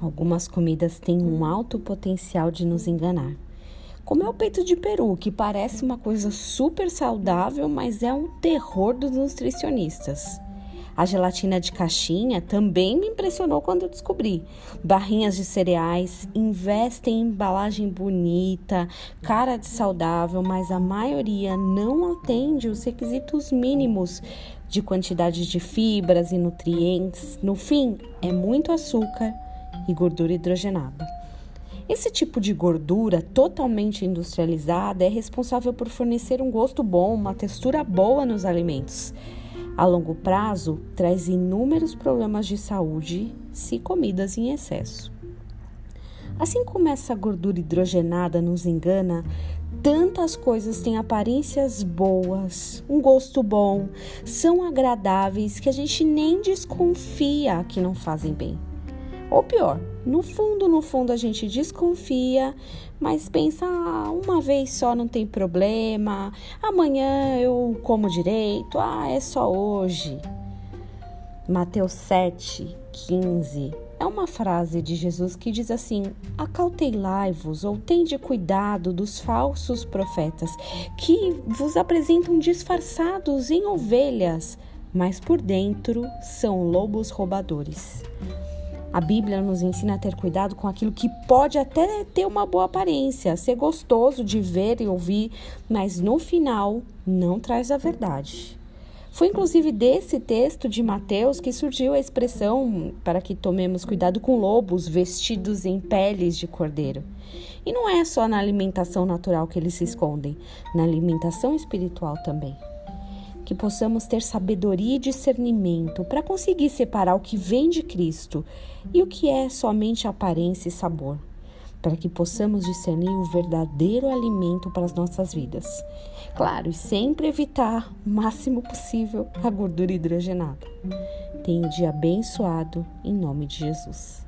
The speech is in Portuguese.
Algumas comidas têm um alto potencial de nos enganar. Como é o peito de peru, que parece uma coisa super saudável, mas é um terror dos nutricionistas. A gelatina de caixinha também me impressionou quando eu descobri. Barrinhas de cereais investem em embalagem bonita, cara de saudável, mas a maioria não atende os requisitos mínimos de quantidade de fibras e nutrientes. No fim, é muito açúcar e gordura hidrogenada. Esse tipo de gordura totalmente industrializada é responsável por fornecer um gosto bom, uma textura boa nos alimentos a longo prazo, traz inúmeros problemas de saúde se comidas em excesso. Assim como essa gordura hidrogenada nos engana, tantas coisas têm aparências boas, um gosto bom, são agradáveis que a gente nem desconfia que não fazem bem. Ou pior, no fundo, no fundo a gente desconfia, mas pensa, ah, uma vez só não tem problema, amanhã eu como direito, ah, é só hoje. Mateus 7, 15 é uma frase de Jesus que diz assim: Acautelai-vos ou tende cuidado dos falsos profetas que vos apresentam disfarçados em ovelhas, mas por dentro são lobos roubadores. A Bíblia nos ensina a ter cuidado com aquilo que pode até ter uma boa aparência, ser gostoso de ver e ouvir, mas no final não traz a verdade. Foi inclusive desse texto de Mateus que surgiu a expressão para que tomemos cuidado com lobos vestidos em peles de cordeiro. E não é só na alimentação natural que eles se escondem, na alimentação espiritual também que possamos ter sabedoria e discernimento para conseguir separar o que vem de Cristo e o que é somente aparência e sabor, para que possamos discernir o verdadeiro alimento para as nossas vidas. Claro, e sempre evitar o máximo possível a gordura hidrogenada. Tenha um dia abençoado em nome de Jesus.